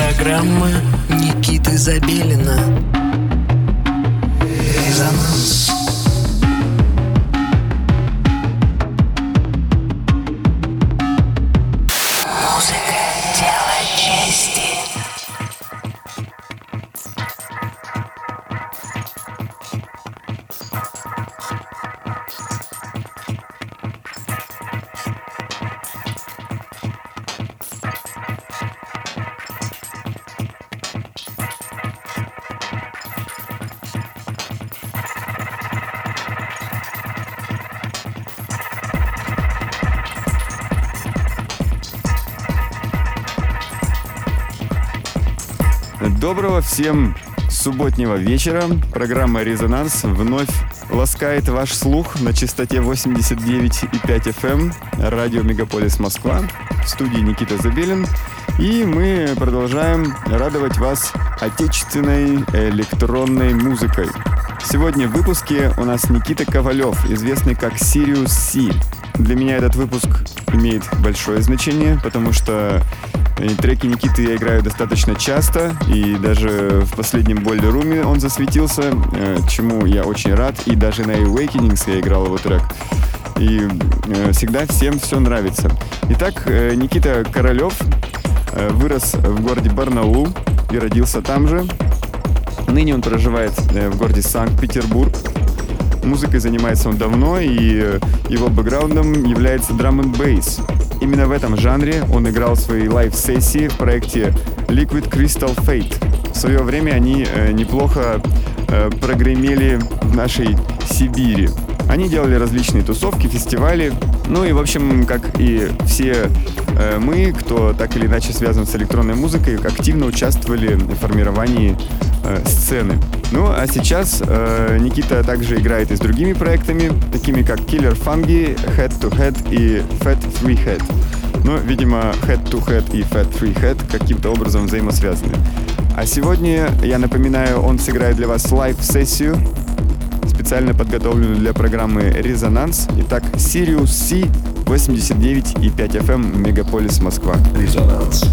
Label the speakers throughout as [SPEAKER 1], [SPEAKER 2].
[SPEAKER 1] Программа Никиты Забелина. Резонанс
[SPEAKER 2] всем субботнего вечера. Программа «Резонанс» вновь ласкает ваш слух на частоте 89,5 FM эм. радио «Мегаполис Москва». В студии Никита Забелин. И мы продолжаем радовать вас отечественной электронной музыкой. Сегодня в выпуске у нас Никита Ковалев, известный как Sirius C. Для меня этот выпуск имеет большое значение, потому что треки Никиты я играю достаточно часто, и даже в последнем Бойлер Руме он засветился, э, чему я очень рад, и даже на Awakenings я играл его трек. И э, всегда всем все нравится. Итак, э, Никита Королев вырос в городе Барнаул и родился там же. Ныне он проживает в городе Санкт-Петербург. Музыкой занимается он давно, и его бэкграундом является драм н бейс. Именно в этом жанре он играл свои лайв-сессии в проекте Liquid Crystal Fate. В свое время они э, неплохо э, прогремели в нашей Сибири. Они делали различные тусовки, фестивали. Ну и, в общем, как и все э, мы, кто так или иначе связан с электронной музыкой, активно участвовали в формировании э, сцены. Ну а сейчас э, Никита также играет и с другими проектами, такими как Killer Fungi, Head to Head и Fat Free Head. Ну, видимо, Head to Head и Fat Free Head каким-то образом взаимосвязаны. А сегодня, я напоминаю, он сыграет для вас лайв-сессию, специально подготовленную для программы «Резонанс». Итак, Sirius C 89,5 FM, Мегаполис, Москва.
[SPEAKER 1] Резонанс.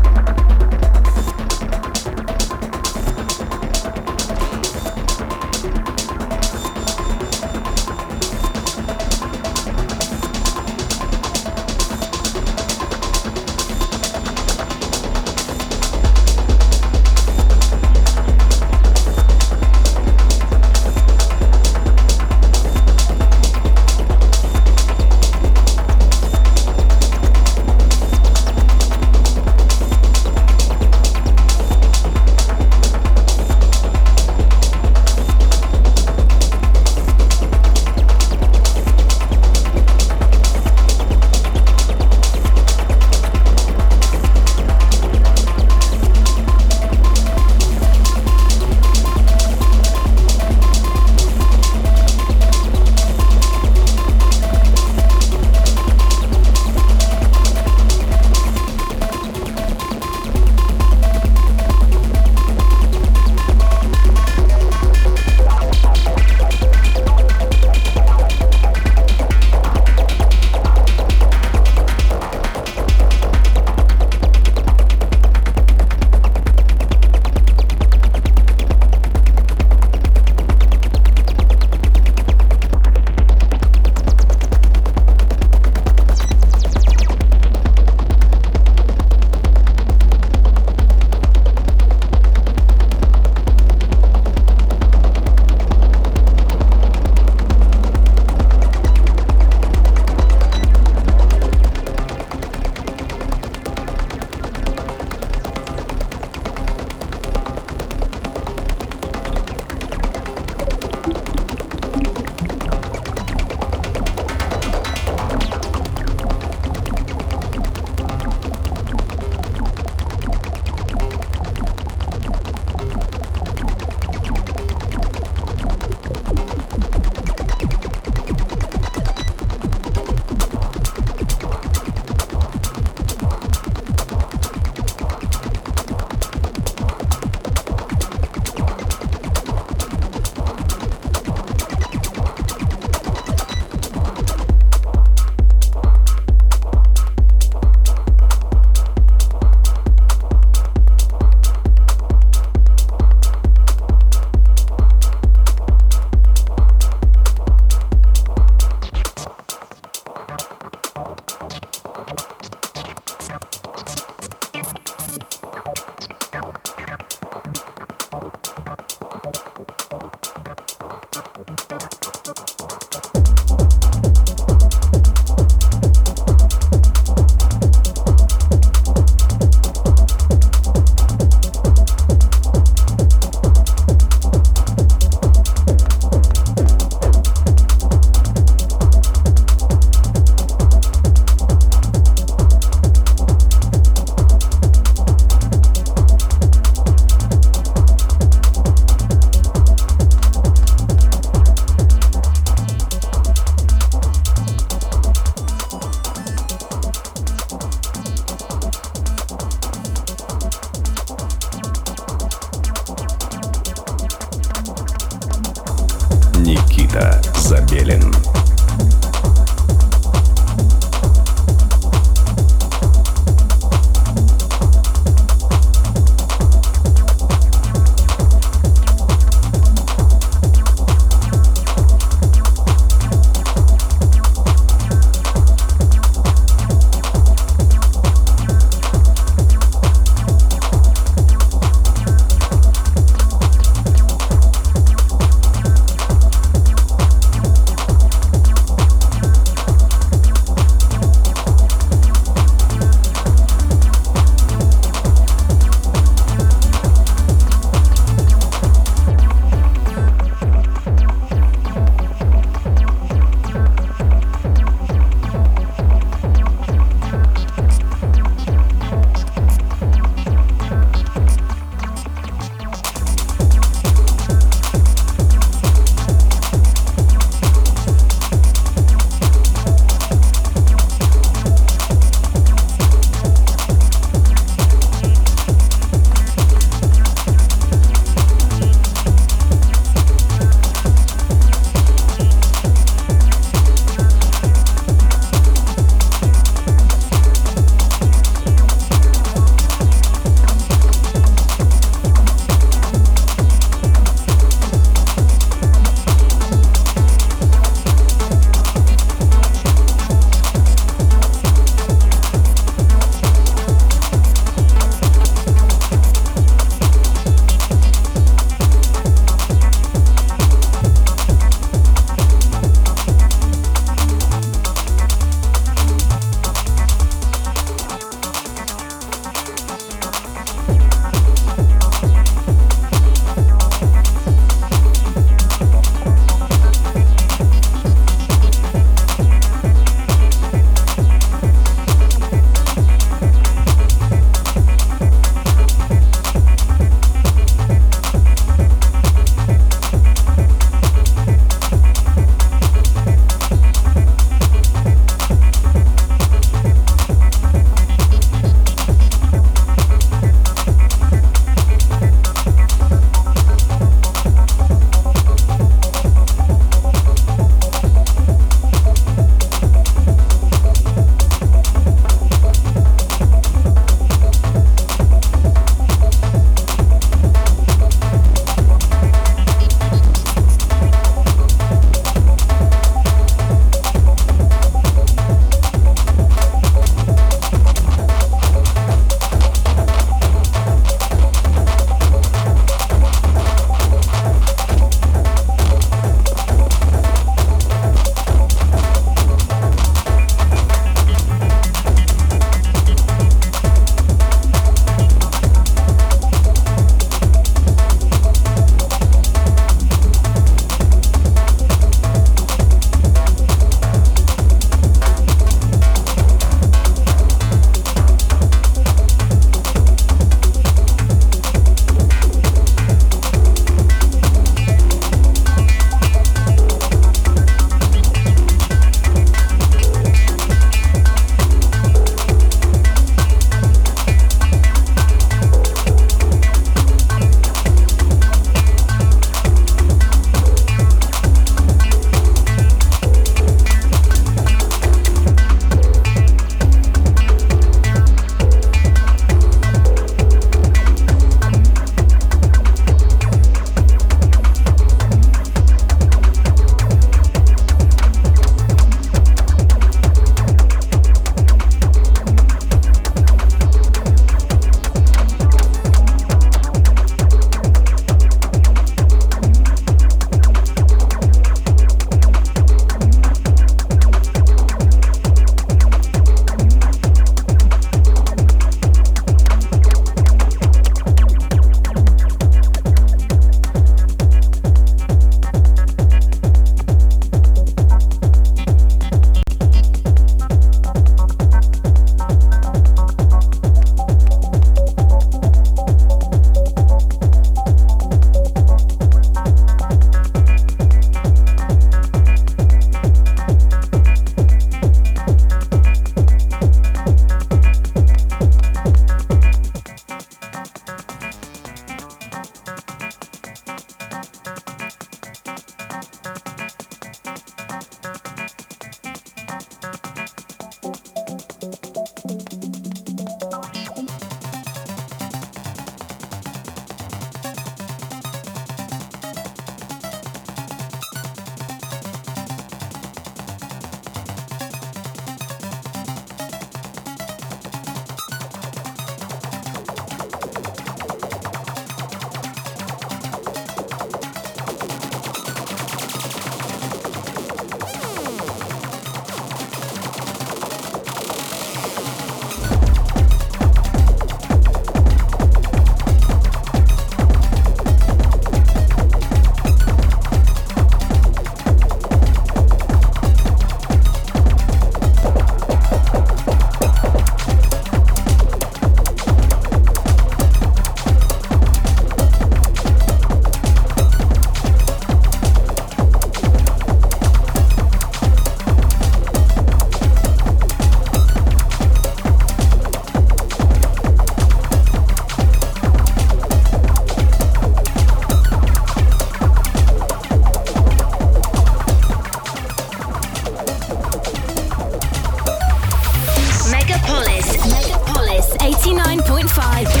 [SPEAKER 3] 89.5.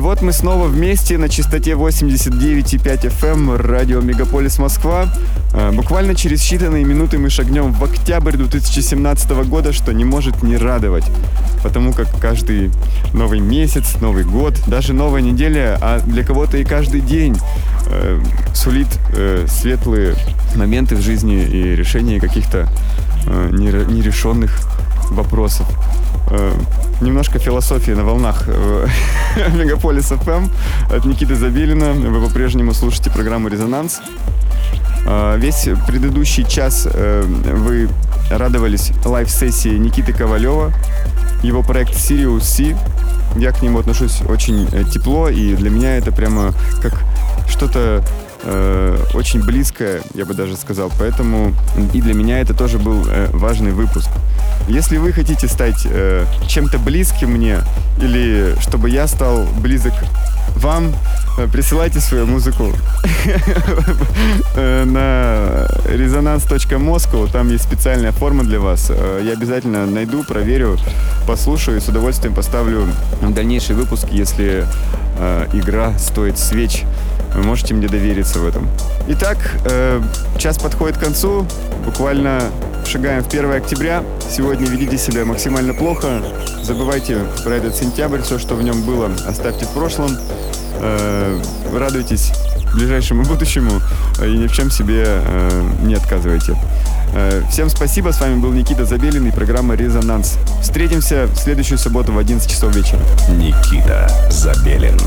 [SPEAKER 2] вот мы снова вместе на частоте 89,5 FM радио Мегаполис Москва. Буквально через считанные минуты мы шагнем в октябрь 2017 года, что не может не радовать. Потому как каждый новый месяц, Новый год, даже новая неделя, а для кого-то и каждый день э, сулит э, светлые моменты в жизни и решение каких-то э, нерешенных вопросов. Э, немножко философии на волнах э, Мегаполис ФМ от Никиты Забелина. Вы по-прежнему слушаете программу «Резонанс». Э, весь предыдущий час вы радовались лайв-сессии Никиты Ковалева, его проект Sirius C. Я к нему отношусь очень тепло, и для меня это прямо как что-то э, очень близкое, я бы даже сказал. Поэтому и для меня это тоже был э, важный выпуск. Если вы хотите стать э, чем-то близким мне, или чтобы я стал близок вам, э, присылайте свою музыку э, на resonance.moscow. Там есть специальная форма для вас. Я обязательно найду, проверю, послушаю и с удовольствием поставлю дальнейший выпуск, если игра стоит свеч. Вы можете мне довериться в этом. Итак, час подходит к концу. Буквально шагаем в 1 октября. Сегодня ведите себя максимально плохо. Забывайте про этот сентябрь, все, что в нем было, оставьте в прошлом. Э, радуйтесь ближайшему будущему и ни в чем себе э, не отказывайте. Э, всем спасибо, с вами был Никита Забелин и программа «Резонанс». Встретимся в следующую субботу в 11 часов вечера.
[SPEAKER 3] Никита Забелин.